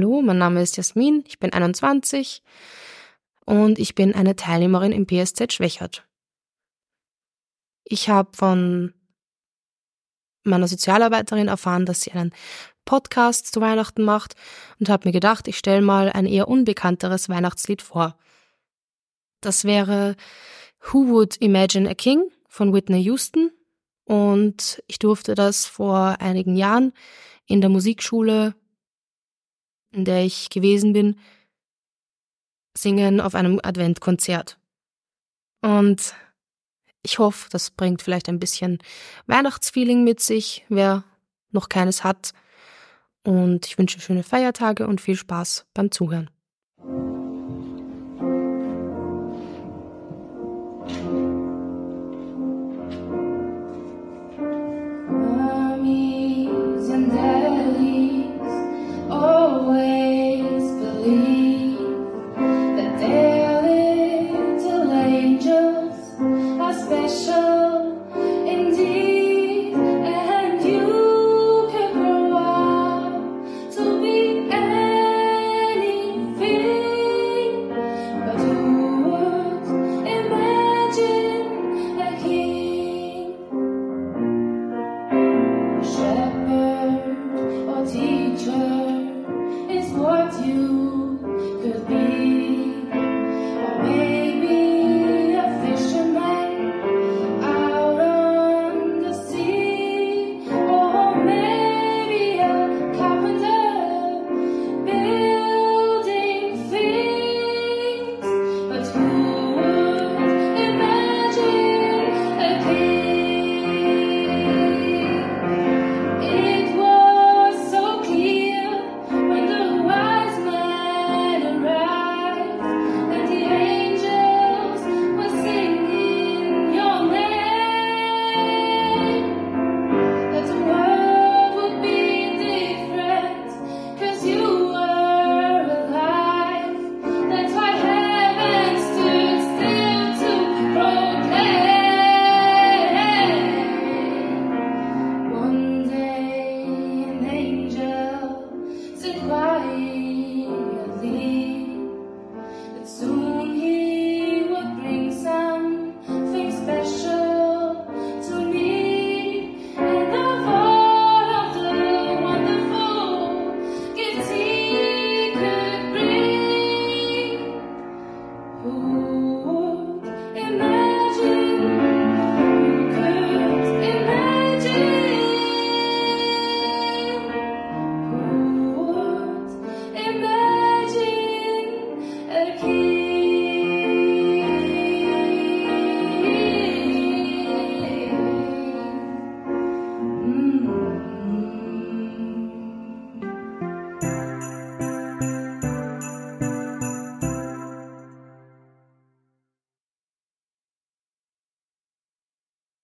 Name ist Jasmin, ich bin 21 und ich bin eine Teilnehmerin im PSZ Schwächert. Ich habe von meiner Sozialarbeiterin erfahren, dass sie einen Podcast zu Weihnachten macht und habe mir gedacht, ich stelle mal ein eher unbekannteres Weihnachtslied vor. Das wäre Who Would Imagine a King von Whitney Houston und ich durfte das vor einigen Jahren in der Musikschule, in der ich gewesen bin, singen auf einem Adventkonzert. Und ich hoffe, das bringt vielleicht ein bisschen Weihnachtsfeeling mit sich, wer noch keines hat. Und ich wünsche schöne Feiertage und viel Spaß beim Zuhören. you could be